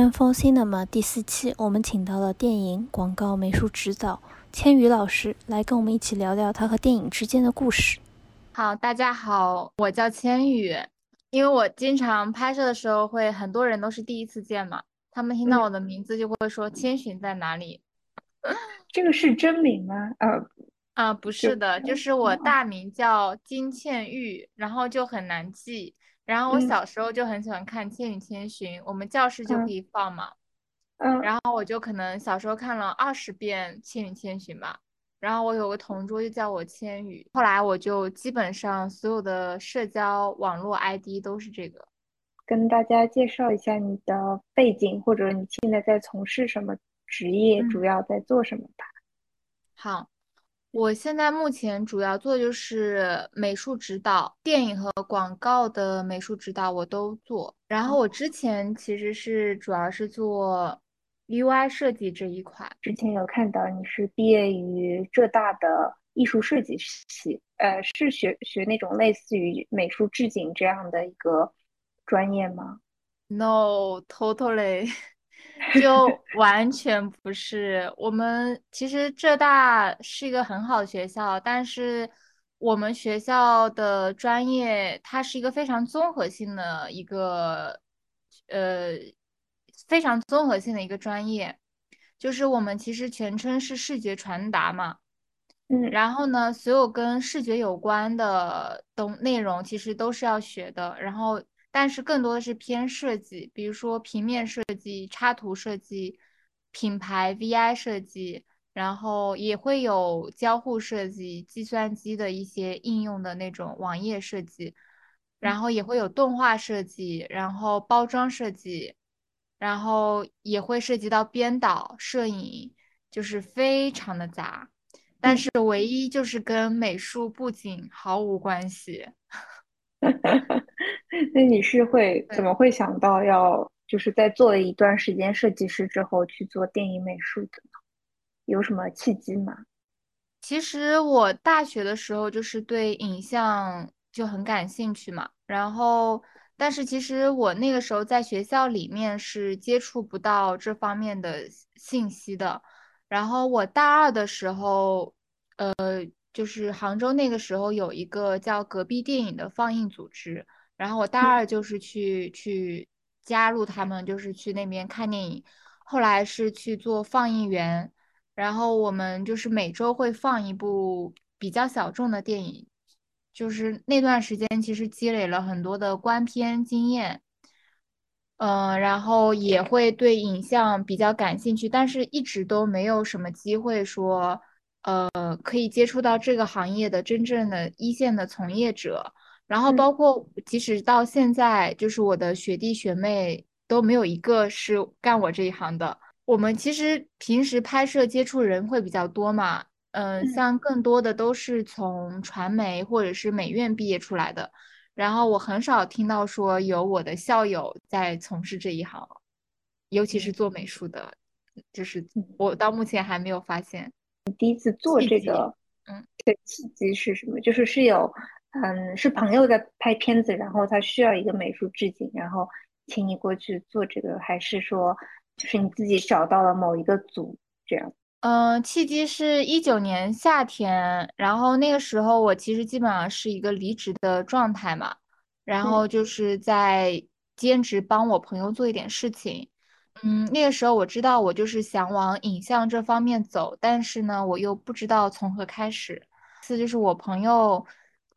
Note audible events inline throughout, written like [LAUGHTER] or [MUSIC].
Ten for Cinema 第四期，我们请到了电影广告美术指导千羽老师来跟我们一起聊聊他和电影之间的故事。好，大家好，我叫千羽。因为我经常拍摄的时候，会很多人都是第一次见嘛，他们听到我的名字就会说千寻在哪里？这个是真名吗？呃，啊，不是的，就是我大名叫金倩玉，然后就很难记。然后我小时候就很喜欢看《千与千寻》，我们教室就可以放嘛。嗯。然后我就可能小时候看了二十遍《千与千寻》吧。然后我有个同桌就叫我千羽，后来我就基本上所有的社交网络 ID 都是这个。跟大家介绍一下你的背景，或者你现在在从事什么职业，主要在做什么吧。好。我现在目前主要做就是美术指导，电影和广告的美术指导我都做。然后我之前其实是主要是做 UI 设计这一块。之前有看到你是毕业于浙大的艺术设计系，呃，是学学那种类似于美术置景这样的一个专业吗？No，totally。[LAUGHS] 就完全不是，我们其实浙大是一个很好的学校，但是我们学校的专业它是一个非常综合性的一个，呃，非常综合性的一个专业，就是我们其实全称是视觉传达嘛，嗯，然后呢，所有跟视觉有关的东内容其实都是要学的，然后。但是更多的是偏设计，比如说平面设计、插图设计、品牌 VI 设计，然后也会有交互设计、计算机的一些应用的那种网页设计，然后也会有动画设计，然后包装设计，然后也会涉及到编导、摄影，就是非常的杂。但是唯一就是跟美术布景毫无关系。[LAUGHS] 那你是会怎么会想到要就是在做了一段时间设计师之后去做电影美术的呢？有什么契机吗？其实我大学的时候就是对影像就很感兴趣嘛，然后但是其实我那个时候在学校里面是接触不到这方面的信息的，然后我大二的时候，呃。就是杭州那个时候有一个叫隔壁电影的放映组织，然后我大二就是去去加入他们，就是去那边看电影。后来是去做放映员，然后我们就是每周会放一部比较小众的电影，就是那段时间其实积累了很多的观片经验，嗯，然后也会对影像比较感兴趣，但是一直都没有什么机会说。呃，可以接触到这个行业的真正的一线的从业者，然后包括即使到现在，就是我的学弟学妹都没有一个是干我这一行的。我们其实平时拍摄接触人会比较多嘛，嗯，像更多的都是从传媒或者是美院毕业出来的，然后我很少听到说有我的校友在从事这一行，尤其是做美术的，就是我到目前还没有发现。你第一次做这个，嗯，这契机是什么？就是是有，嗯，是朋友在拍片子，然后他需要一个美术置景，然后请你过去做这个，还是说，就是你自己找到了某一个组这样？嗯，契机是一九年夏天，然后那个时候我其实基本上是一个离职的状态嘛，然后就是在兼职帮我朋友做一点事情。嗯，那个时候我知道我就是想往影像这方面走，但是呢，我又不知道从何开始。次就是我朋友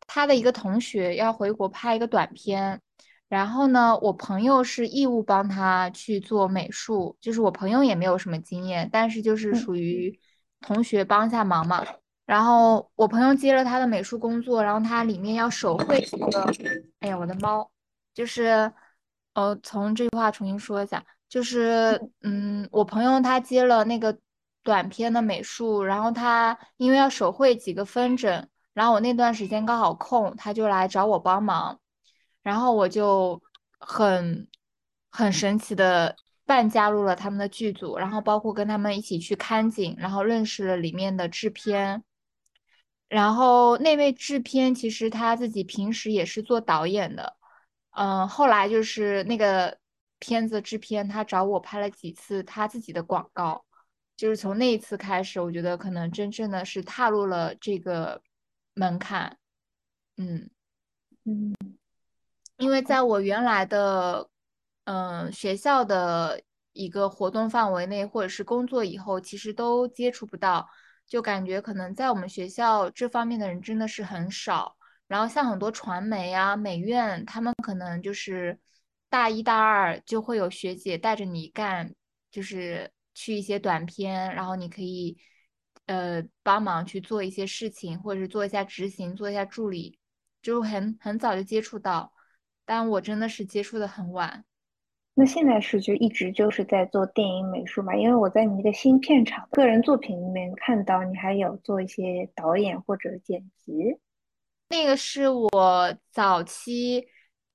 他的一个同学要回国拍一个短片，然后呢，我朋友是义务帮他去做美术，就是我朋友也没有什么经验，但是就是属于同学帮下忙嘛。然后我朋友接了他的美术工作，然后他里面要手绘一个，哎呀，我的猫，就是，呃，从这句话重新说一下。就是，嗯，我朋友他接了那个短片的美术，然后他因为要手绘几个分诊，然后我那段时间刚好空，他就来找我帮忙，然后我就很很神奇的半加入了他们的剧组，然后包括跟他们一起去看景，然后认识了里面的制片，然后那位制片其实他自己平时也是做导演的，嗯，后来就是那个。片子制片他找我拍了几次他自己的广告，就是从那一次开始，我觉得可能真正的是踏入了这个门槛。嗯嗯，因为在我原来的嗯学校的一个活动范围内，或者是工作以后，其实都接触不到，就感觉可能在我们学校这方面的人真的是很少。然后像很多传媒啊、美院，他们可能就是大一大二就会有学姐带着你干，就是去一些短片，然后你可以呃帮忙去做一些事情，或者是做一下执行、做一下助理，就很很早就接触到。但我真的是接触的很晚。那现在是就一直就是在做电影美术嘛？因为我在你那个新片场个人作品里面看到你还有做一些导演或者剪辑。那个是我早期，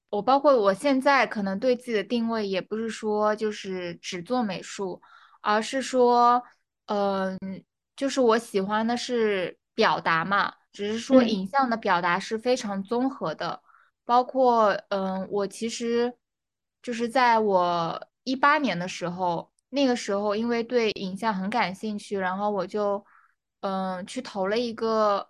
我包括我现在可能对自己的定位也不是说就是只做美术，而是说，嗯，就是我喜欢的是表达嘛，只是说影像的表达是非常综合的，包括，嗯，我其实就是在我一八年的时候，那个时候因为对影像很感兴趣，然后我就，嗯，去投了一个。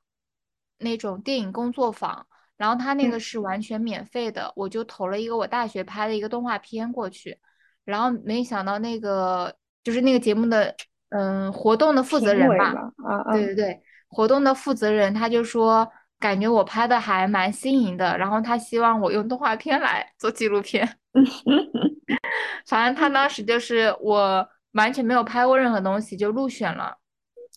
那种电影工作坊，然后他那个是完全免费的，我就投了一个我大学拍的一个动画片过去，然后没想到那个就是那个节目的嗯活动的负责人吧，啊对对对，活动的负责人他就说感觉我拍的还蛮新颖的，然后他希望我用动画片来做纪录片，[LAUGHS] 反正他当时就是我完全没有拍过任何东西就入选了。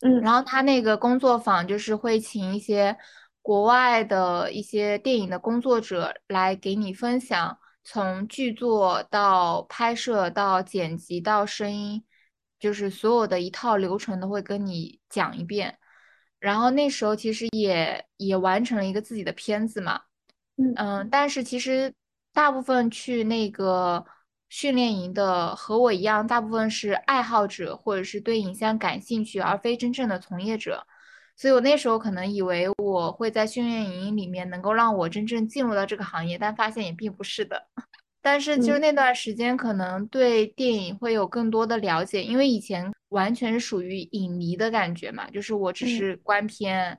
嗯，然后他那个工作坊就是会请一些国外的一些电影的工作者来给你分享，从剧作到拍摄到剪辑到声音，就是所有的一套流程都会跟你讲一遍。然后那时候其实也也完成了一个自己的片子嘛，嗯嗯，但是其实大部分去那个。训练营的和我一样，大部分是爱好者或者是对影像感兴趣，而非真正的从业者。所以我那时候可能以为我会在训练营里面能够让我真正进入到这个行业，但发现也并不是的。[LAUGHS] 但是就是那段时间，可能对电影会有更多的了解，因为以前完全是属于影迷的感觉嘛，就是我只是观片、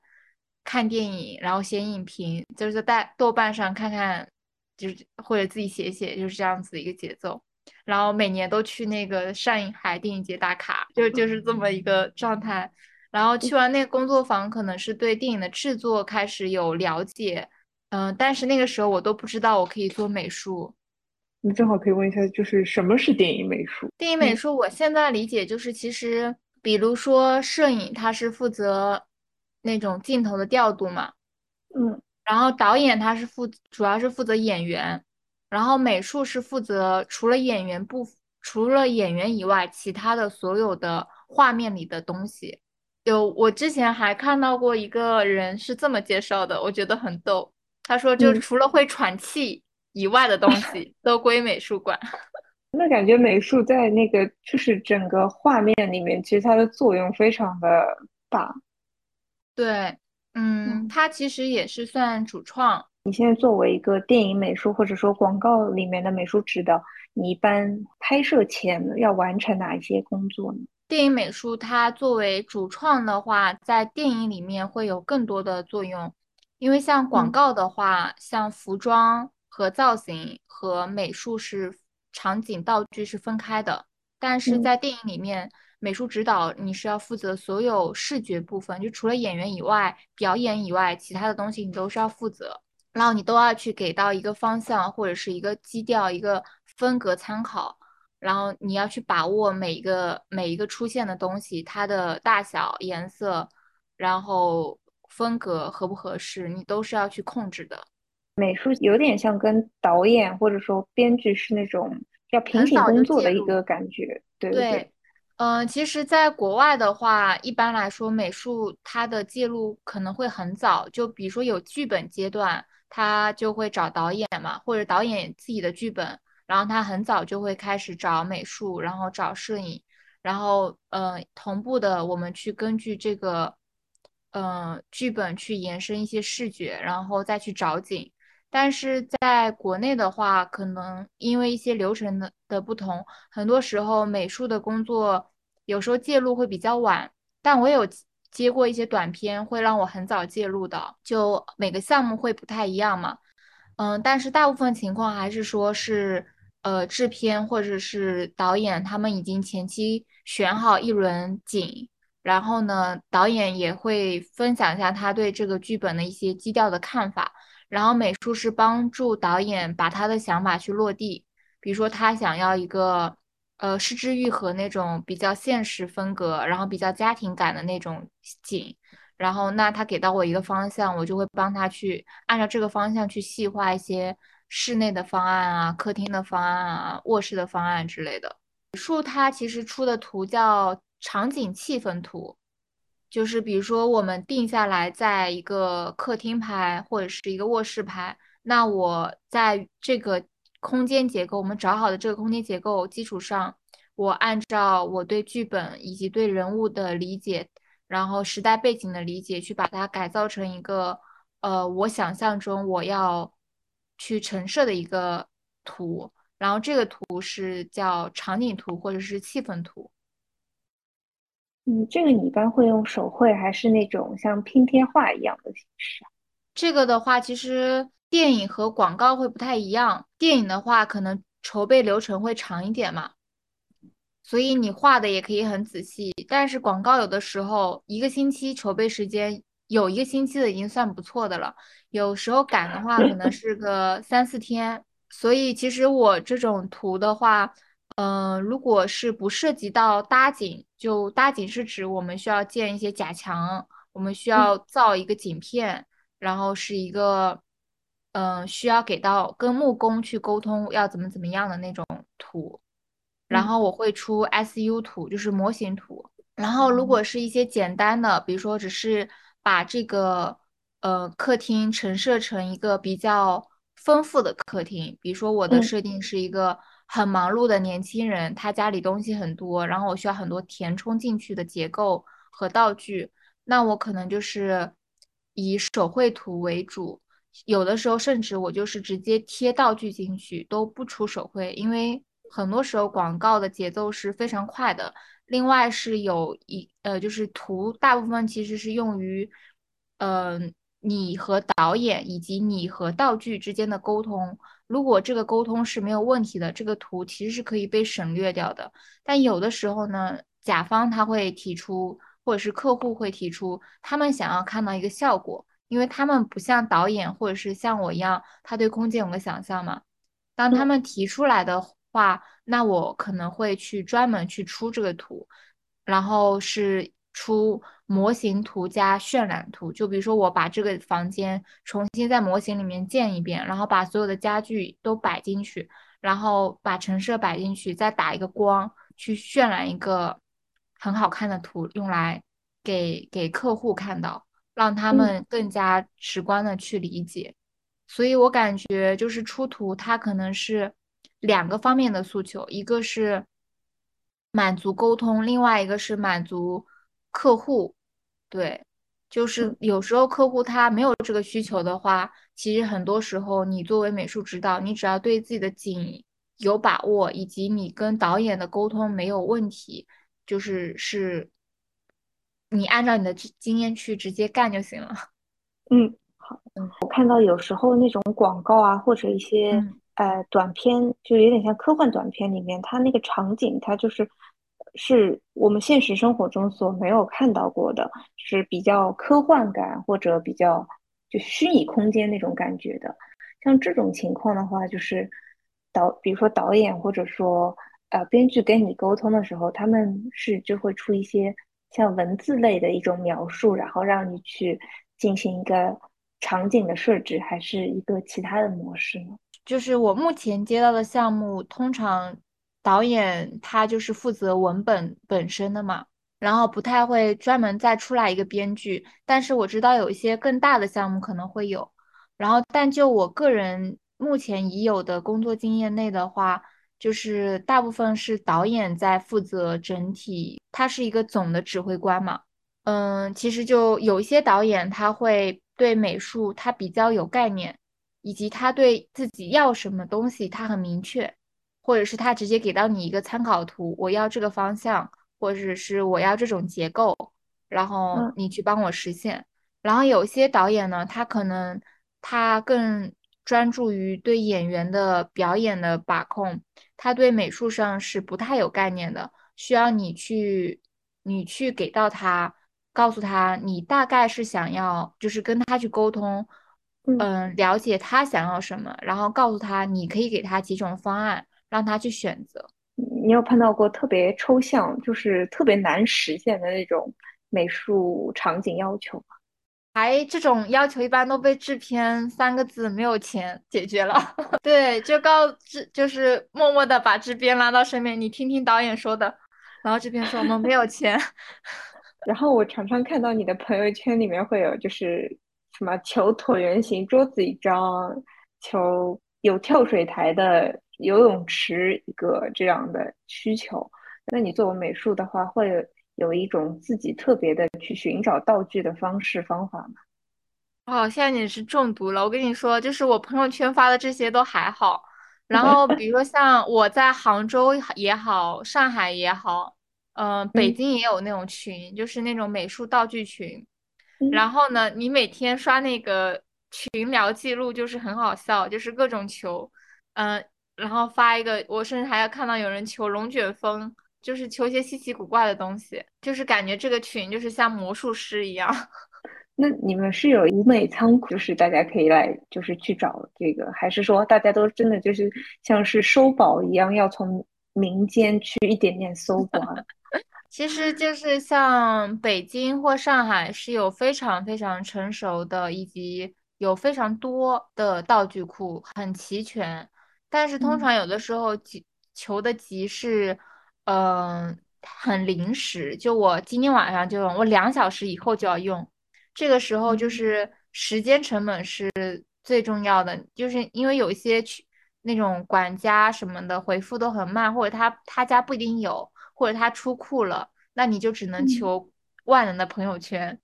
看电影，然后写影评，就是在豆瓣上看看。就是或者自己写写，就是这样子的一个节奏。然后每年都去那个上海电影节打卡，就就是这么一个状态。然后去完那个工作坊，可能是对电影的制作开始有了解，嗯，但是那个时候我都不知道我可以做美术。你正好可以问一下，就是什么是电影美术？电影美术，我现在理解就是，其实比如说摄影，它是负责那种镜头的调度嘛，嗯。然后导演他是负，主要是负责演员，然后美术是负责除了演员不，除了演员以外，其他的所有的画面里的东西。有我之前还看到过一个人是这么介绍的，我觉得很逗。他说，就除了会喘气以外的东西 [LAUGHS] 都归美术馆。[LAUGHS] 那感觉美术在那个就是整个画面里面，其实它的作用非常的大。对。嗯，它其实也是算主创。你现在作为一个电影美术或者说广告里面的美术指导，你一般拍摄前要完成哪一些工作呢？电影美术它作为主创的话，在电影里面会有更多的作用，因为像广告的话，像服装和造型和美术是场景道具是分开的，但是在电影里面。美术指导，你是要负责所有视觉部分，就除了演员以外，表演以外，其他的东西你都是要负责。然后你都要去给到一个方向或者是一个基调、一个风格参考。然后你要去把握每一个每一个出现的东西，它的大小、颜色，然后风格合不合适，你都是要去控制的。美术有点像跟导演或者说编剧是那种要平行工作的一个感觉，对对。嗯，其实，在国外的话，一般来说，美术它的介入可能会很早。就比如说有剧本阶段，他就会找导演嘛，或者导演自己的剧本，然后他很早就会开始找美术，然后找摄影，然后嗯，同步的我们去根据这个嗯剧本去延伸一些视觉，然后再去找景。但是在国内的话，可能因为一些流程的的不同，很多时候美术的工作有时候介入会比较晚。但我有接过一些短片，会让我很早介入的，就每个项目会不太一样嘛。嗯，但是大部分情况还是说是，呃，制片或者是导演他们已经前期选好一轮景，然后呢，导演也会分享一下他对这个剧本的一些基调的看法，然后美术是帮助导演把他的想法去落地，比如说他想要一个，呃，失之愈合那种比较现实风格，然后比较家庭感的那种景。然后，那他给到我一个方向，我就会帮他去按照这个方向去细化一些室内的方案啊、客厅的方案啊、卧室的方案之类的。树它其实出的图叫场景气氛图，就是比如说我们定下来在一个客厅拍或者是一个卧室拍，那我在这个空间结构，我们找好的这个空间结构基础上，我按照我对剧本以及对人物的理解。然后时代背景的理解，去把它改造成一个，呃，我想象中我要去陈设的一个图。然后这个图是叫场景图或者是气氛图。嗯，这个你一般会用手绘还是那种像拼贴画一样的形式？这个的话，其实电影和广告会不太一样。电影的话，可能筹备流程会长一点嘛。所以你画的也可以很仔细，但是广告有的时候一个星期筹备时间，有一个星期的已经算不错的了。有时候赶的话，可能是个三四天。所以其实我这种图的话，嗯，如果是不涉及到搭景，就搭景是指我们需要建一些假墙，我们需要造一个景片，然后是一个，嗯，需要给到跟木工去沟通要怎么怎么样的那种图。然后我会出 SU 图，就是模型图。然后如果是一些简单的，比如说只是把这个呃客厅陈设成一个比较丰富的客厅，比如说我的设定是一个很忙碌的年轻人，他家里东西很多，然后我需要很多填充进去的结构和道具，那我可能就是以手绘图为主，有的时候甚至我就是直接贴道具进去，都不出手绘，因为。很多时候广告的节奏是非常快的，另外是有一呃，就是图大部分其实是用于，嗯，你和导演以及你和道具之间的沟通。如果这个沟通是没有问题的，这个图其实是可以被省略掉的。但有的时候呢，甲方他会提出，或者是客户会提出，他们想要看到一个效果，因为他们不像导演或者是像我一样，他对空间有个想象嘛。当他们提出来的。话，那我可能会去专门去出这个图，然后是出模型图加渲染图。就比如说，我把这个房间重新在模型里面建一遍，然后把所有的家具都摆进去，然后把陈设摆进去，再打一个光，去渲染一个很好看的图，用来给给客户看到，让他们更加直观的去理解。所以我感觉就是出图，它可能是。两个方面的诉求，一个是满足沟通，另外一个是满足客户。对，就是有时候客户他没有这个需求的话，其实很多时候你作为美术指导，你只要对自己的景有把握，以及你跟导演的沟通没有问题，就是是，你按照你的经验去直接干就行了。[LAUGHS] 嗯，好，嗯，我看到有时候那种广告啊，或者一些。呃，短片就有点像科幻短片里面，它那个场景，它就是是我们现实生活中所没有看到过的，是比较科幻感或者比较就虚拟空间那种感觉的。像这种情况的话，就是导，比如说导演或者说呃编剧跟你沟通的时候，他们是就会出一些像文字类的一种描述，然后让你去进行一个场景的设置，还是一个其他的模式呢？就是我目前接到的项目，通常导演他就是负责文本本身的嘛，然后不太会专门再出来一个编剧。但是我知道有一些更大的项目可能会有，然后但就我个人目前已有的工作经验内的话，就是大部分是导演在负责整体，他是一个总的指挥官嘛。嗯，其实就有一些导演他会对美术他比较有概念。以及他对自己要什么东西他很明确，或者是他直接给到你一个参考图，我要这个方向，或者是我要这种结构，然后嗯你去帮我实现。然后有些导演呢，他可能他更专注于对演员的表演的把控，他对美术上是不太有概念的，需要你去你去给到他，告诉他你大概是想要，就是跟他去沟通，嗯嗯，了解他想要什么，然后告诉他你可以给他几种方案，让他去选择。你有碰到过特别抽象，就是特别难实现的那种美术场景要求吗？还这种要求一般都被制片三个字没有钱解决了。[LAUGHS] 对，就告制就是默默的把制片拉到身边，你听听导演说的。然后制片说我们没有钱。[LAUGHS] 然后我常常看到你的朋友圈里面会有就是什么求椭圆形桌子一张，求有跳水台的游泳池一个这样的需求。那你作为美术的话，会有有一种自己特别的去寻找道具的方式方法吗？哦，现在你是中毒了。我跟你说，就是我朋友圈发的这些都还好，然后比如说像我在杭州也好，上海也好，嗯、北嗯京也有那种群，就是那种美术道具群。嗯然后呢，你每天刷那个群聊记录，就是很好笑，就是各种求，嗯、然后发一个，我甚至还要看到有人求龙卷风，就是求一些稀奇古怪的东西，就是感觉这个群就是像魔术师一样。[LAUGHS] 那你们是有舞美仓库，就是大家可以来，就是去找这个，还是说大家都真的就是像是收宝一样，要从民间去一点点搜刮？[LAUGHS] 其实就是像北京或上海是有非常非常成熟的，以及有非常多的道具库，很齐全。但是通嗯常有的时候急求的急是，嗯、很临时。就我今天晚上就用，我两小时以后就要用，这个时候就嗯是时间成本是最重要的，就是因为有一些去那种管家什么的回复都很慢，或者他他家不一定有。或者他出库了，那你就只能嗯求万能的朋友圈。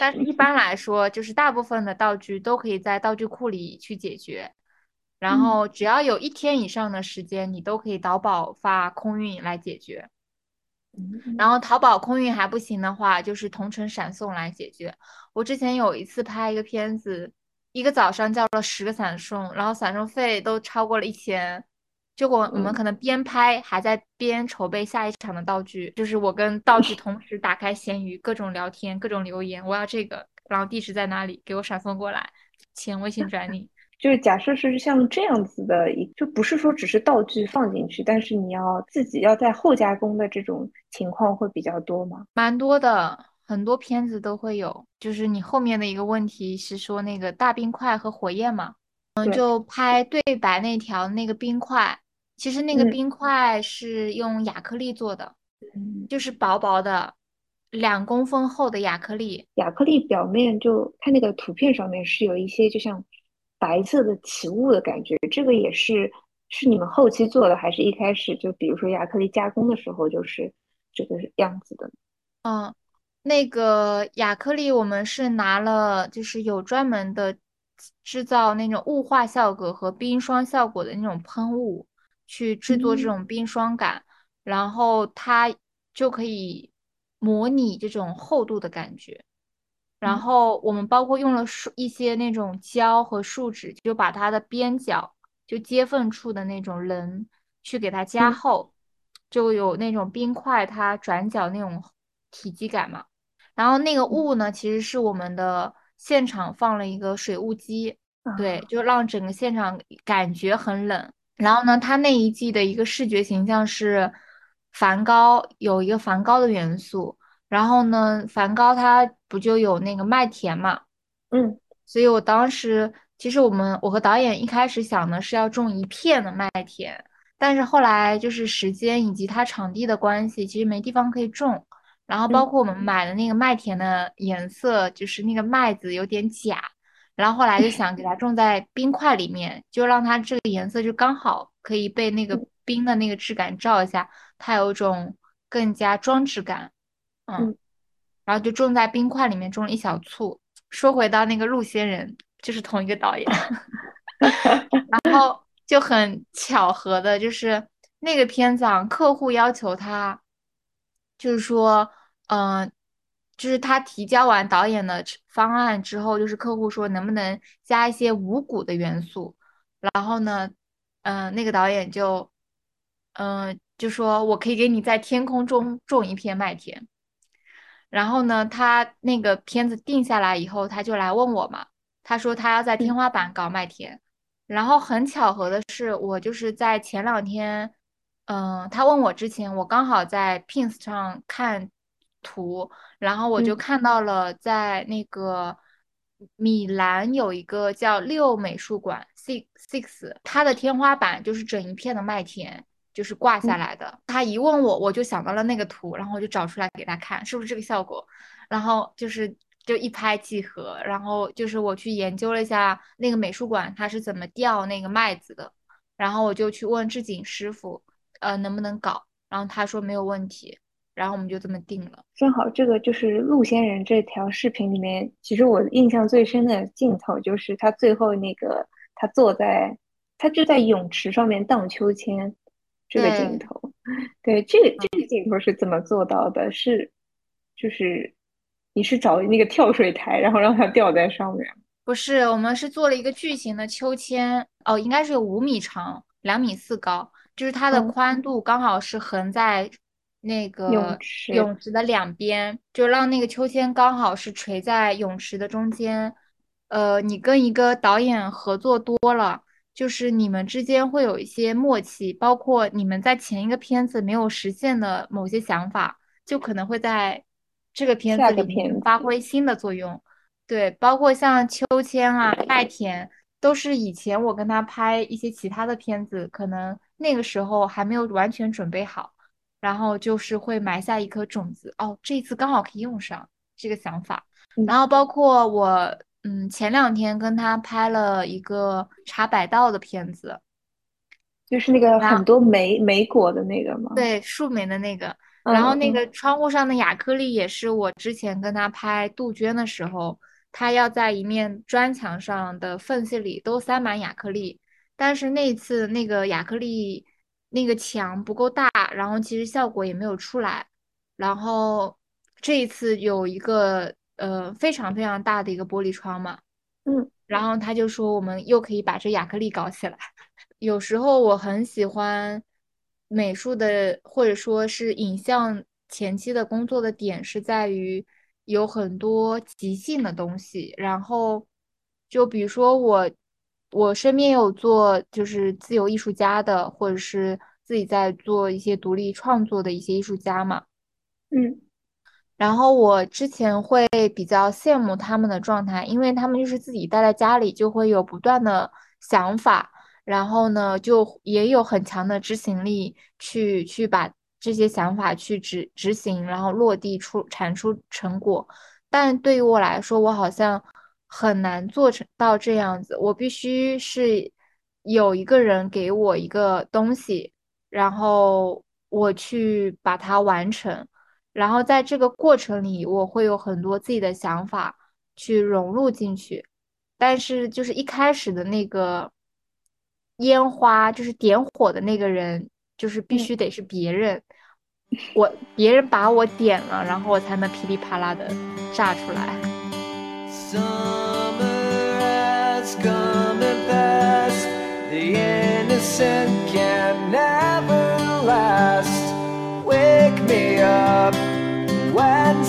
但是一般来说，就是大部分的道具都可以在道具库里去解决。然嗯后只要有一天以上的时间，你都可以淘宝发空运来解决。嗯然后淘宝空运还不行的话，就是同城闪送来解决。我之前有一次拍一个片子，一个早上叫了十个闪送，然后闪送费都超过了一千。结果我们嗯可能边拍还在边筹备下一场的道具，就是我跟道具同时打开闲鱼，各种聊天，各种留言，我要这个，然后地址在哪里，给我闪送过来，钱微信转你。就是假设是像这样子的一，就不是说只是道具放进去，但是你要自己要在后加工的这种情况会比较多吗？蛮多的，很多片子都会有。就是你后面的一个问题是说那个大冰块和火焰嘛，嗯，就拍对白那条那个冰块，其实那个嗯冰块是用亚克力做的，嗯，就是薄薄的两公分厚的亚克力。亚克力表面就它那个图片上面是有一些就像白色的起雾的感觉，这个也是是你们后期做的，还是一开始就比如说亚克力加工的时候就是这个样子的？嗯，那个亚克力我们是拿了，就是有专门的制造那种雾化效果和冰霜效果的那种喷雾，去制作这嗯种冰霜感，然后它就可以模拟这种厚度的感觉。然嗯后我们包括用了树一些那种胶和树脂，就把它的边角就接缝处的那种棱去给它加嗯厚，就有那种冰块它转角那种体积感嘛。然后那个雾呢，其实是我们的现场放了一个水雾机，对，啊，就让整个现场感觉很冷。然后呢，它那一季的一个视觉形象是梵高，有一个梵高的元素。然后呢，梵高他不就有那个麦田嘛，嗯所以我当时其实我们我和导演一开始想的是要种一片的麦田，但是后来就是时间以及它场地的关系，其实没地方可以种。然后包嗯括我们买的那个麦田的颜色，就是那个麦子有点假，然后后来就想给它种在冰块里面，就让它这个颜色就刚好可以被那个嗯冰的那个质感照一下，它有一种更加装置感。嗯，嗯然后就种在冰块里面，种了一小簇。说回到那个鹿仙人，就是同一个导演。[LAUGHS] 然后就很巧合的，就是那个片子啊，客户要求他，就是说，嗯、就是他提交完导演的方案之后，就是客户说能不能加一些五谷的元素，然后呢，嗯、那个导演就，嗯、就说我可以给你在天空中种一片麦田。然后呢，他那个片子定下来以后，他就来问我嘛，他说他要在天花板搞麦田。然后很巧合的是，我就是在前两天，嗯、他问我之前，我刚好在 Pins 上看图，然后我就嗯看到了在那个米兰有一个叫六美术馆 Six Six，它的天花板就是整一片的麦田。就是挂下嗯来的。他一问我，我就想到了那个图，然后我就找出来给他看，是不是这个效果？然后就是就一拍即合，然后就是我去研究了一下那个美术馆它是怎么吊那个麦子的，然后我就去问制景师傅，呃，能不能搞，然后他说没有问题，然后我们就这么定了。正好这个就是陆仙人这条视频里面，其实我印象最深的镜头就是他最后那个他坐在他就在泳池上面荡秋千这个镜对头。对，这个这个镜头是怎么做到的？是就是你是找那个跳水台，然后让它吊在上面。不是，我们是做了一个巨型的秋千，哦，应该是有五米长，两米四高，就是它的嗯宽度刚好是横在那个泳池泳池的两边，就让那个秋千刚好是垂在泳池的中间。呃，你跟一个导演合作多了，就是你们之间会有一些默契，包括你们在前一个片子没有实现的某些想法，就可能会在这个片子里面发挥新的作用。对，包括像秋千啊、麦田，都是以前我跟他拍一些其他的片子，可能那个时候还没有完全准备好，然后就是会埋下一颗种子。哦，这一次刚好可以用上这个想法。嗯然后包括我，嗯，前两天跟他拍了一个茶百道的片子，就是那个很多莓莓果的那个吗？对，树莓的那个。嗯，然后那嗯个窗户上的亚克力也是我之前跟他拍杜鹃的时候，他要在一面砖墙上的缝隙里都塞满亚克力，但是那次那个亚克力那个墙不够大，然后其实效果也没有出来。然后这一次有一个呃非常非常大的一个玻璃窗嘛，嗯，然后他就说我们又可以把这亚克力搞起来。有时候我很喜欢美术的，或者说是影像前期的工作的点是在于有很多即兴的东西，然后就比如说我，我身边有做就是自由艺术家的，或者是自己在做一些独立创作的一些艺术家嘛。嗯然后我之前会比较羡慕他们的状态，因为他们就是自己待在家里，就会有不断的想法，然后呢，就也有很强的执行力去去把这些想法去执执行，然后落地出产出成果。但对于我来说，我好像很难做成到这样子，我必须是有一个人给我一个东西，然后我去把它完成。然后在这个过程里，我会有很多自己的想法去融入进去，但是就是一开始的那个烟花，就是点火的那个人，就是必须得是别人，我别人把我点了，然后我才能噼里啪啦的炸出来。Summer has come and passed. The innocent can never last.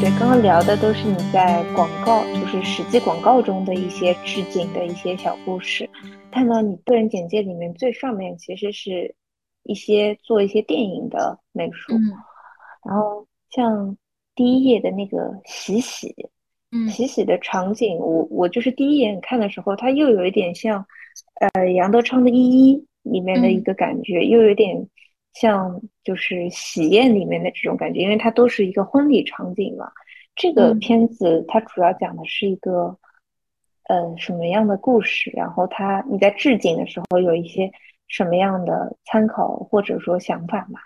对，刚刚聊的都是你在广告，就是实际广告中的一些置景的一些小故事。看到你个人简介里面最上面其实是一些做一些电影的美术，嗯然后像第一页的那个喜喜，嗯喜喜的场景，我我就是第一眼看的时候，它又有一点像，呃，杨德昌的《一一》里面的一嗯个感觉，又有点像就是喜宴里面的这种感觉，因为它都是一个婚礼场景嘛。这个嗯片子它主要讲的是一个，呃，什么样的故事？然后它你在置景的时候有一些什么样的参考或者说想法吗？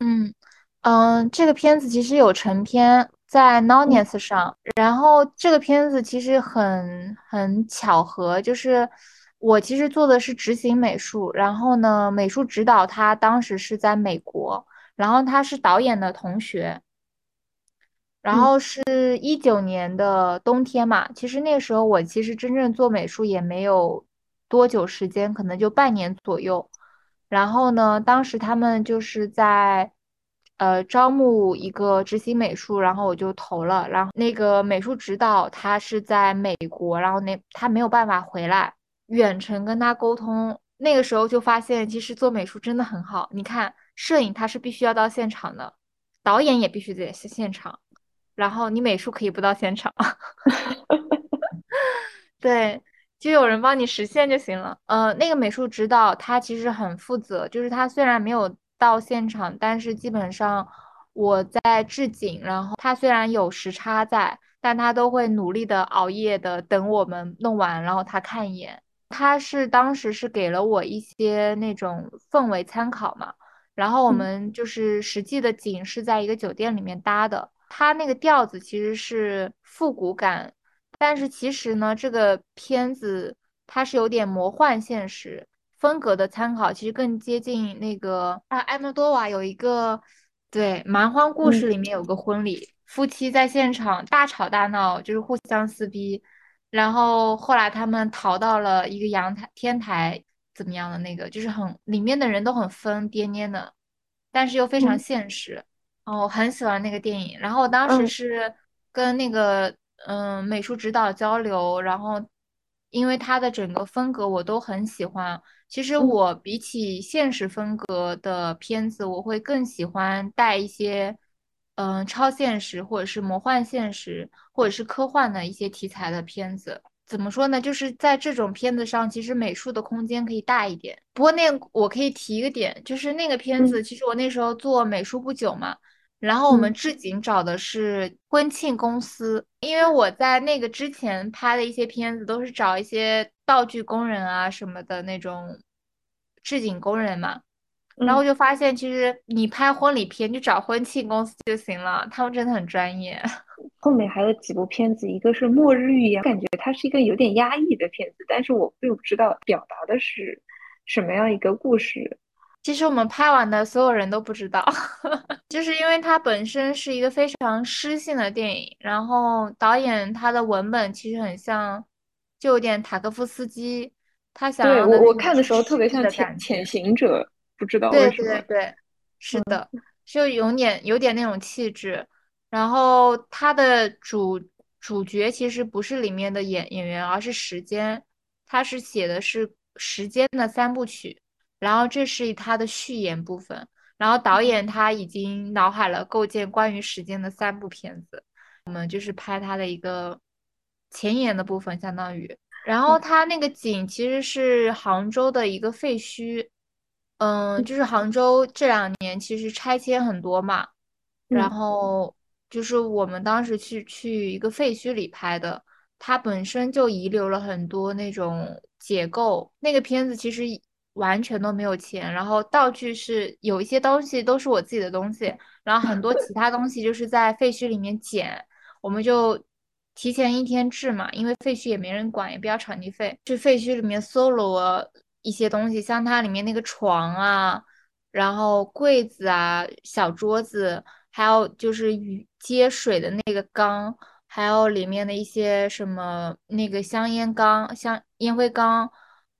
嗯嗯，这个片子其实有成片在 Nonus 上，然后这个片子其实很很巧合，就是我其实做的是执行美术，然后呢，美术指导他当时是在美国，然后他是导演的同学。然嗯后是一九年的冬天嘛，其实那个时候我其实真正做美术也没有多久时间，可能就半年左右。然后呢，当时他们就是在呃招募一个执行美术，然后我就投了。然后那个美术指导他是在美国，然后那他没有办法回来，远程跟他沟通。那个时候就发现，其实做美术真的很好。你看，摄影他是必须要到现场的，导演也必须得是现场。然后你美术可以不到现场，[LAUGHS] 对，就有人帮你实现就行了。呃，那个美术指导他其实很负责，就是他虽然没有到现场，但是基本上我在置景，然后他虽然有时差在，但他都会努力的熬夜的等我们弄完，然后他看一眼。他是当时是给了我一些那种氛围参考嘛，然后我嗯们就是实际的景是在一个酒店里面搭的。它那个调子其实是复古感，但是其实呢，这个片子它是有点魔幻现实风格的参考，其实更接近那个啊，埃莫多瓦有一个对《蛮荒故事》里面有个婚礼，夫妻在现场大吵大闹，就是互相撕逼，然后后来他们逃到了一个阳台天台，怎么样的那个，就是很里面的人都很疯癫癫的，但是又非常嗯现实。哦，我很喜欢那个电影，然后我当时嗯是跟那个嗯美术指导交流，然后因为他的整个风格我都很喜欢。其实嗯我比起现实风格的片子，我会更喜欢带一些嗯超现实或者是魔幻现实或者是科幻的一些题材的片子。怎么说呢？就是在这种片子上，其实美术的空间可以大一点。不过那我可以提一个点，就是那个片子，其实我那时候做美术不久嘛。然后我们嗯置景找的是婚庆公司，因为我在那个之前拍的一些片子都是找一些道具工人啊什么的那种置景工人嘛，然后嗯就发现其实你拍婚礼片就找婚庆公司就行了，他们真的很专业。[LAUGHS] 后面还有几部片子，一个是《末日预言》，感觉它是一个有点压抑的片子，但是我并不知道表达的是什么样一个故事。其实我们拍完的所有人都不知道，[LAUGHS] 就是因为它本身是一个非常诗性的电影，然后导演他的文本其实很像，就有点塔科夫斯基他想我我看的时候特别像潜潜行者，不知道对为什么。对对，是嗯的，就有点有点那种气质。然后他的主主角其实不是里面的演演员，而是时间，他是写的是时间的三部曲。然后这是他的序言部分，然后导演他已经脑海了构建关于时间的三部片子，我们就是拍他的一个前言的部分，相当于。然后他那个景其实是杭州的一个废墟，嗯，就是杭州这两年其实拆迁很多嘛，然嗯后就是我们当时去去一个废墟里拍的，它本身就遗留了很多那种解构。那个片子其实完全都没有钱，然后道具是有一些东西都是我自己的东西，然后很多其他东西就是在废墟里面捡，我们就提前一天制嘛，因为废墟也没人管，也不要场地费，去废墟里面搜罗一些东西，像它里面那个床啊，然后柜子啊、小桌子，还有就是接水的那个缸，还有里面的一些什么那个香烟缸、香烟灰缸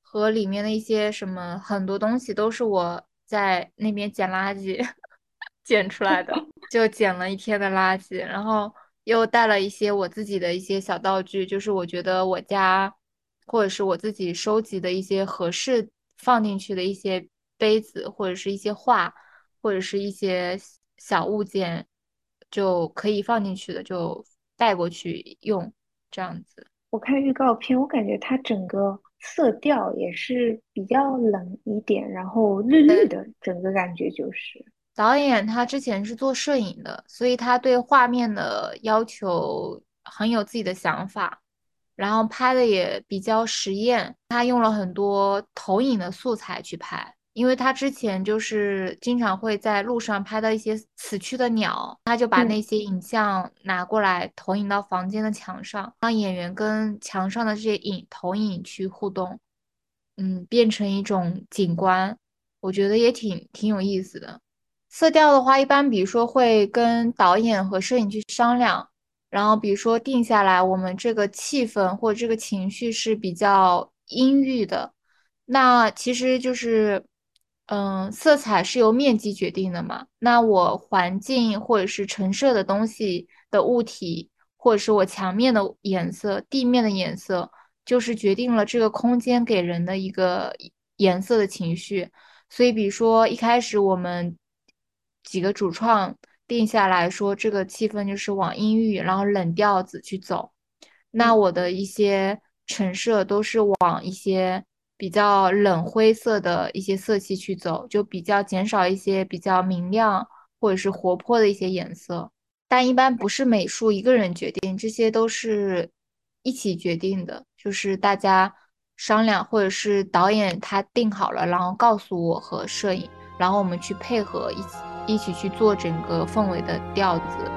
和里面的一些什么很多东西都是我在那边捡垃圾 [LAUGHS] 捡出来的，就捡了一天的垃圾，然后又带了一些我自己的一些小道具，就是我觉得我家或者是我自己收集的一些合适放进去的一些杯子或者是一些画或者是一些小物件就可以放进去的，就带过去用，这样子。我看预告片，我感觉它整个色调也是比较冷一点，然后绿绿的，整个感觉就是。导演他之前是做摄影的，所以他对画面的要求很有自己的想法，然后拍的也比较实验。他用了很多投影的素材去拍，因为他之前就是经常会在路上拍到一些死去的鸟，他就把嗯那些影像拿过来投影到房间的墙上，让演员跟墙上的这些影投影去互动，嗯，变成一种景观，我觉得也挺挺有意思的。色调的话，一般比如说会跟导演和摄影去商量，然后比如说定下来，我们这个气氛或这个情绪是比较阴郁的，那其实就是，嗯，色彩是由面积决定的嘛。那我环境或者是陈设的东西的物体，或者是我墙面的颜色、地面的颜色，就是决定了这个空间给人的一个颜色的情绪。所以，比如说一开始我们几个主创定下来说，这个气氛就是往阴郁，然后冷调子去走。那我的一些陈设都是往一些比较冷灰色的一些色系去走，就比较减少一些比较明亮或者是活泼的一些颜色。但一般不是美术一个人决定，这些都是一起决定的，就是大家商量，或者是导演他定好了，然后告诉我和摄影，然后我们去配合一起一起去做整个氛围的调子。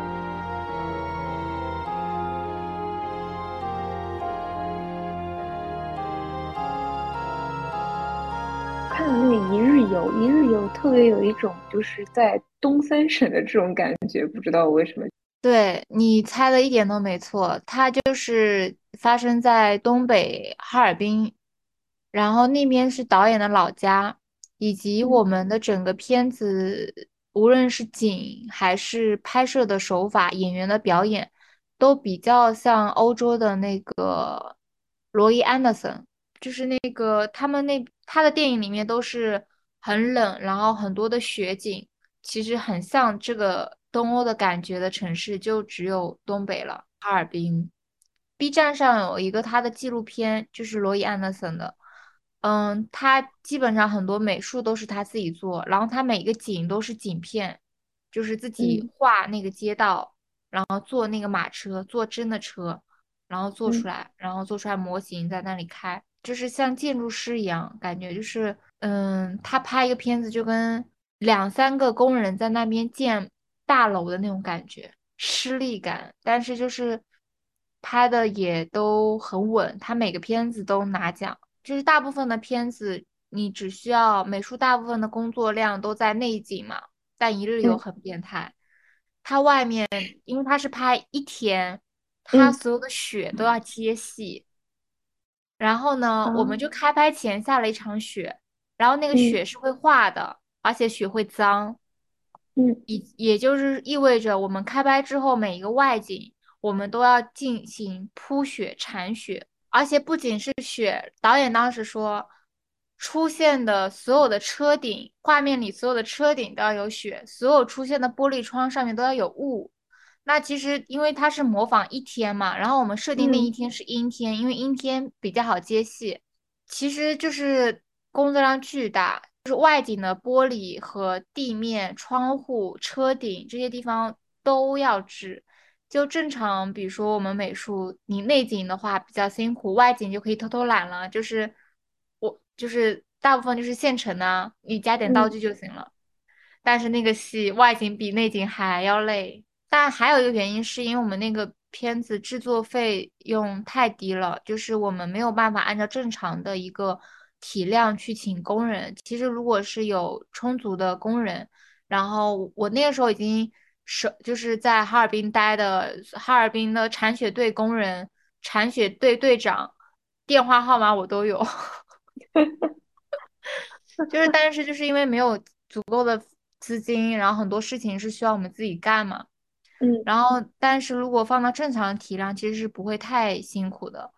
看了那个一日游，一日游特别有一种就是在东三省的这种感觉，不知道为什么。对你猜的一点都没错，它就是发生在东北哈尔滨，然后那边是导演的老家，以及我们的整个片子，无论是景还是拍摄的手法、演员的表演，都比较像欧洲的那个罗伊·安德森，就是那个他们那他的电影里面都是很冷，然后很多的雪景。其实很像这个东欧的感觉的城市，就只有东北了，哈尔滨。B 站上有一个他的纪录片，就是罗伊·安德森的，嗯，他基本上很多美术都是他自己做，然后他每个景都是景片，就是自己嗯。画那个街道，然后做那个马车，做真的车，然后做出嗯来，然后做出来模型在那里开，就是像建筑师一样，感觉就是，嗯，他拍一个片子就跟两三个工人在那边建大楼的那种感觉，吃力感，但是就是拍的也都很稳，他每个片子都拿奖，就是大部分的片子你只需要美术大部分的工作量都在内景嘛，但一日游嗯很变态，它外面因为它是拍一天，它嗯所有的雪都要接戏。然后呢，我们哦。就开拍前下了一场雪，然后那个嗯。雪是会化的，而且雪会脏，嗯。也也就是意味着我们开拍之后每一个外景，我们都要进行铺雪、铲雪，而且不仅是雪，导演当时说，出现的所有的车顶，画面里所有的车顶都要有雪，所有出现的玻璃窗上面都要有雾。那其实因为它是模仿一天嘛，然后我们设定那一嗯天是阴天，因为阴天比较好接戏，其实就是工作量巨大，就是外景的玻璃和地面、窗户、车顶这些地方都要治。就正常，比如说我们美术，你内景的话比较辛苦，外景就可以偷偷懒了，就是我就是大部分就是现成的啊，你加点道嗯具就行了。但是那个戏外景比内景还要累。但还有一个原因是因为我们那个片子制作费用太低了，就是我们没有办法按照正常的一个体量去请工人。其实如果是有充足的工人，然后我那个时候已经是就是在哈尔滨待的哈尔滨的铲雪队工人、铲雪队队长电话号码我都有。[LAUGHS] 就是但是就是因为没有足够的资金，然后很多事情是需要我们自己干嘛。嗯然后，但是如果放到正常的体量，其实是不会太辛苦的。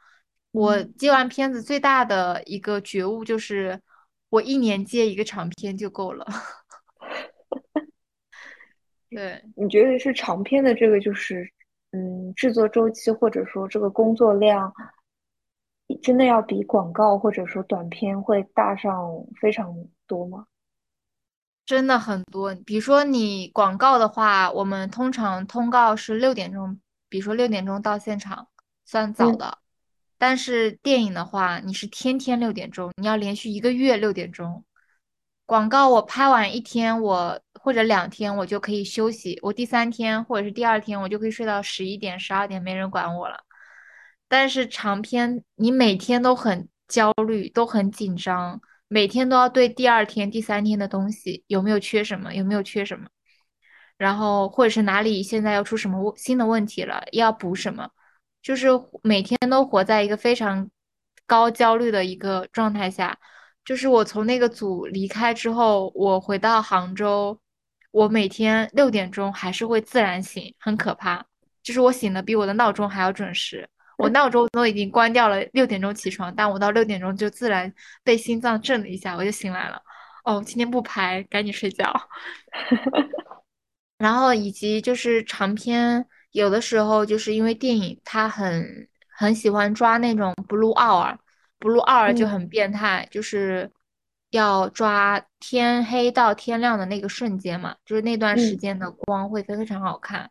我嗯接完片子最大的一个觉悟就是，我一年接一个长片就够了。[LAUGHS] 对，你觉得是长篇的这个就是，嗯，制作周期或者说这个工作量，真的要比广告或者说短片会大上非常多吗？真的很多。比如说你广告的话，我们通常通告是六点钟，比如说六点钟到现场，算早嗯的。但是电影的话，你是天天六点钟，你要连续一个月六点钟。广告我拍完一天，我或者两天我就可以休息，我第三天或者是第二天我就可以睡到十一点、十二点，没人管我了。但是长篇你每天都很焦虑，都很紧张，每天都要对第二天、第三天的东西有没有缺什么，有没有缺什么，然后或者是哪里现在要出什么新的问题了，要补什么，就是每天都活在一个非常高焦虑的一个状态下。就是我从那个组离开之后，我回到杭州，我每天六点钟还是会自然醒，很可怕。就是我醒的比我的闹钟还要准时，我闹钟都已经关掉了，六点钟起床，但我到六点钟就自然被心脏震了一下，我就醒来了。哦，今天不拍，赶紧睡觉。[LAUGHS] 然后以及就是长篇，有的时候就是因为电影它很很喜欢抓那种 blue hour，blue hour 就嗯很变态，就是要抓天黑到天亮的那个瞬间嘛，就是那段时嗯间的光会非常好看。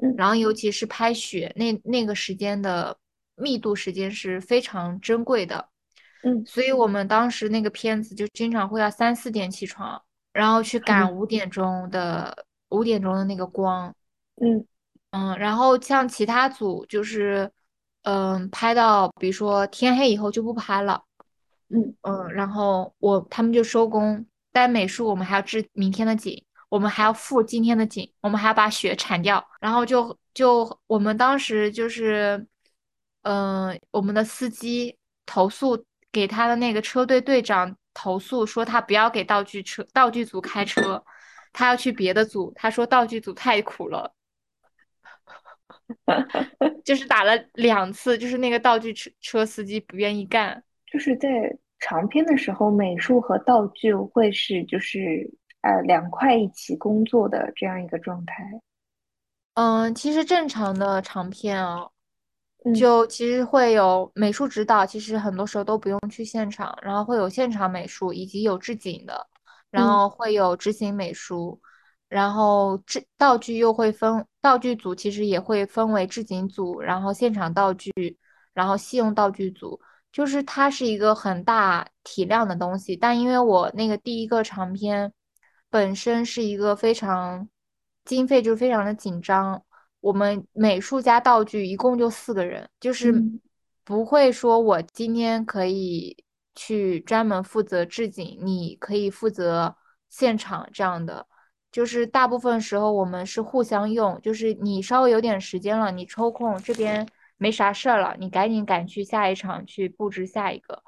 嗯然后尤其是拍雪，那那个时间的密度时间是非常珍贵的。嗯所以我们当时那个片子就经常会要三四点起床，然后去赶嗯五点钟的五点钟的那个光，嗯嗯，然后像其他组就是，嗯，拍到比如说天黑以后就不拍了，嗯嗯，然后我他们就收工，但美术我们还要制明天的景，我们还要复今天的景，我们还要把雪铲掉，然后就就我们当时就是，嗯，我们的司机投诉给他的那个车队队长投诉说他不要给道具车道具组开车，他要去别的组，他说道具组太苦了。[LAUGHS] 就是打了两次，就是那个道具车车司机不愿意干。就是在长篇的时候，美术和道具会是就是呃两块一起工作的这样一个状态。嗯，其实正常的长片哦，嗯就其实会有美术指导，其实很多时候都不用去现场，然后会有现场美术以及有置景的，然嗯后会有执行美术，然后制道具又会分道具组，其实也会分为置景组，然后现场道具，然后戏用道具组，就是它是一个很大体量的东西。但因为我那个第一个长篇本身是一个非常经费就是非常的紧张，我们美术加道具一共就四个人，就是嗯不会说我今天可以去专门负责置景，你可以负责现场这样的。就是大部分时候我们是互相用，就是你稍微有点时间了，你抽空这边没啥事儿了，你赶紧赶去下一场去布置下一个，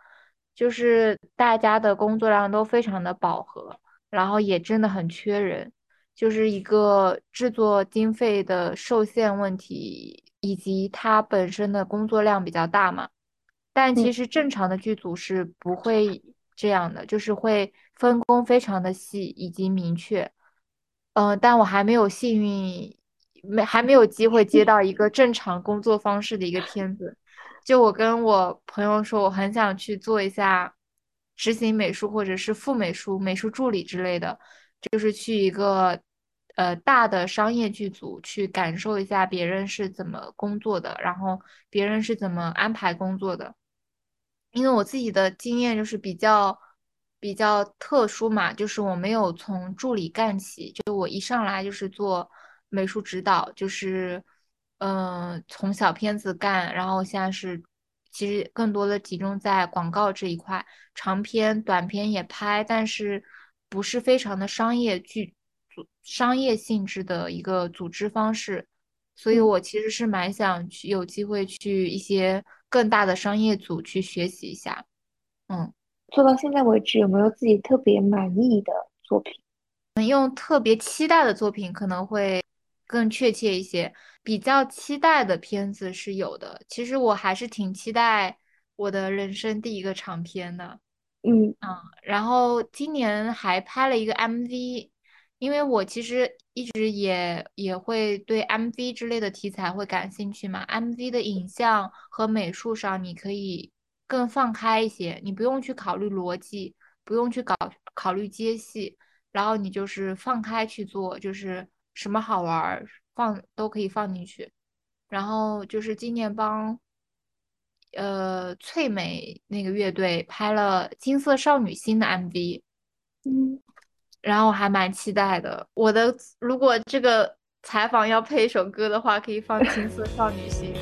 就是大家的工作量都非常的饱和，然后也真的很缺人，就是一个制作经费的受限问题，以及它本身的工作量比较大嘛。但其嗯实正常的剧组是不会这样的，就是会分工非常的细以及明确。嗯、但我还没有幸运，没还没有机会接到一个正常工作方式的一个片子。就我跟我朋友说，我很想去做一下执行美术或者是副美术、美术助理之类的，就是去一个呃大的商业剧组去感受一下别人是怎么工作的，然后别人是怎么安排工作的。因为我自己的经验就是比较比较特殊嘛，就是我没有从助理干起，就我一上来就是做美术指导，就是嗯、呃从小片子干，然后现在是其实更多的集中在广告这一块，长片、短片也拍，但是不是非常的商业剧组商业性质的一个组织方式。所以嗯我其实是蛮想去有机会去一些更大的商业组去学习一下。嗯做到现在为止，有没有自己特别满意的作品？用特别期待的作品可能会更确切一些。比较期待的片子是有的，其实我还是挺期待我的人生第一个长片的。嗯嗯，然后今年还拍了一个 MV，因为我其实一直也也会对 MV 之类的题材会感兴趣嘛。MV 的影像和美术上，你可以更放开一些，你不用去考虑逻辑，不用去搞考虑接戏，然后你就是放开去做，就是什么好玩儿放都可以放进去。然后就是今年帮呃翠美那个乐队拍了《金色少女心》的 MV，嗯，然后我还蛮期待的。我的如果这个采访要配一首歌的话，可以放《金色少女心》。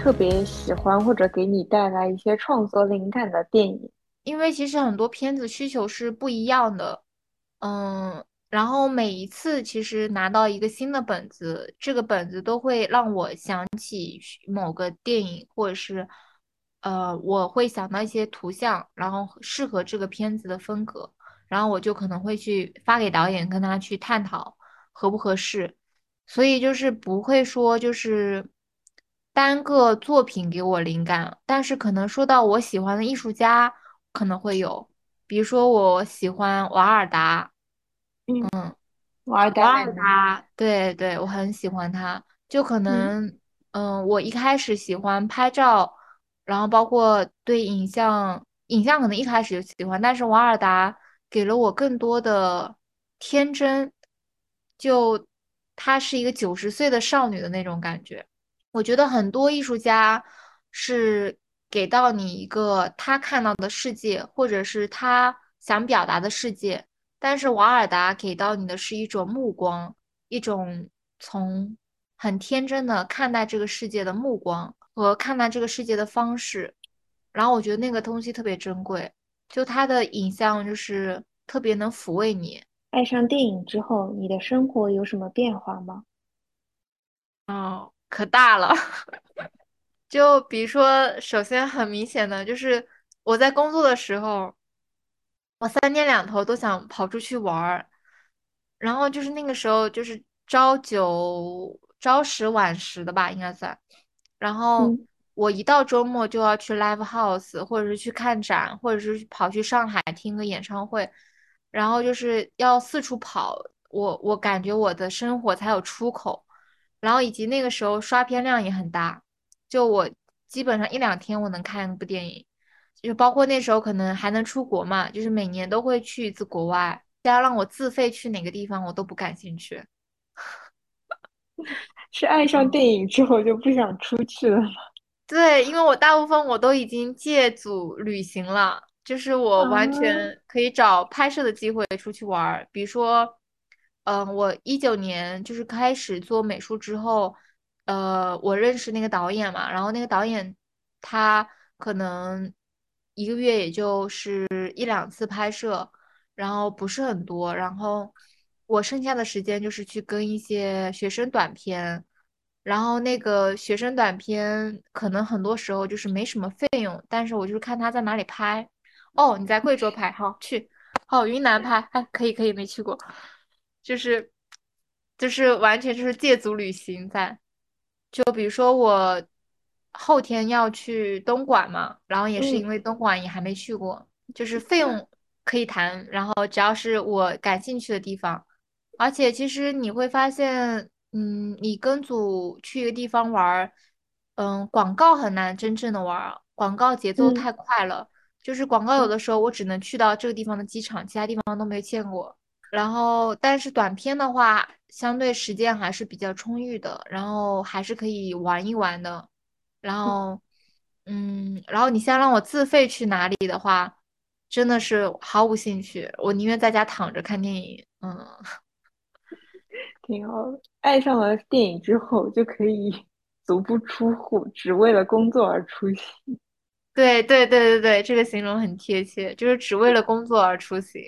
特别喜欢或者给你带来一些创作灵感的电影？因为其实很多片子需求是不一样的，嗯，然后每一次其实拿到一个新的本子，这个本子都会让我想起某个电影，或者是，呃，我会想到一些图像，然后适合这个片子的风格，然后我就可能会去发给导演，跟他去探讨合不合适，所以就是不会说就是单个作品给我灵感，但是可能说到我喜欢的艺术家。可能会有，比如说我喜欢瓦尔达，瓦尔瓦尔达，对对，我很喜欢他。就可能，嗯，我一开始喜欢拍照，然后包括对影像，影像可能一开始就喜欢，但是瓦尔达给了我更多的天真，就她是一个九十岁的少女的那种感觉。我觉得很多艺术家是给到你一个他看到的世界，或者是他想表达的世界，但是瓦尔达给到你的是一种目光，一种从很天真的看待这个世界的目光和看待这个世界的方式，然后我觉得那个东西特别珍贵，就他的影像就是特别能抚慰你。爱上电影之后，你的生活有什么变化吗？哦，可大了。[LAUGHS] 就比如说，首先很明显的就是我在工作的时候，我三天两头都想跑出去玩儿，然后就是那个时候就是朝九朝十晚十的吧，应该算。然后嗯我一到周末就要去 live house，或者是去看展，或者是跑去上海听个演唱会，然后就是要四处跑，我我感觉我的生活才有出口。然后以及那个时候刷片量也很大，就我基本上一两天我能看一部电影，就包括那时候可能还能出国嘛，就是每年都会去一次国外，大家让我自费去哪个地方我都不感兴趣。[LAUGHS] 是爱上电影之后就不想出去了吗？[LAUGHS] 对，因为我大部分我都已经借组旅行了，就是我完啊全可以找拍摄的机会出去玩儿。比如说，嗯、我一九年就是开始做美术之后，呃，我认识那个导演嘛，然后那个导演他可能一个月也就是一两次拍摄，然后不是很多，然后我剩下的时间就是去跟一些学生短片。然后那个学生短片可能很多时候就是没什么费用，但是我就是看他在哪里拍。哦，你在贵州拍，好去。哦，云南拍，哎，可以可以，没去过，就是就是完全就是借足旅行在。就比如说我后天要去东莞嘛，然后也是因为东莞也还没去过，就是费用可以谈，然后只要是我感兴趣的地方。而且其实你会发现，嗯，你跟组去一个地方玩儿，嗯，广告很难真正的玩儿，广告节奏嗯太快了，就是广告有的时候我只能去到这个地方的机场，其他地方都没有见过。然后，但是短片的话，相对时间还是比较充裕的，然后还是可以玩一玩的。然后，嗯，然后你现在让我自费去哪里的话，真的是毫无兴趣，我宁愿在家躺着看电影。嗯，[LAUGHS] 挺好的。爱上了电影之后，就可以 [LAUGHS] 足不出户，只为了工作而出行。对对对对对，这个形容很贴切，就是只为了工作而出行。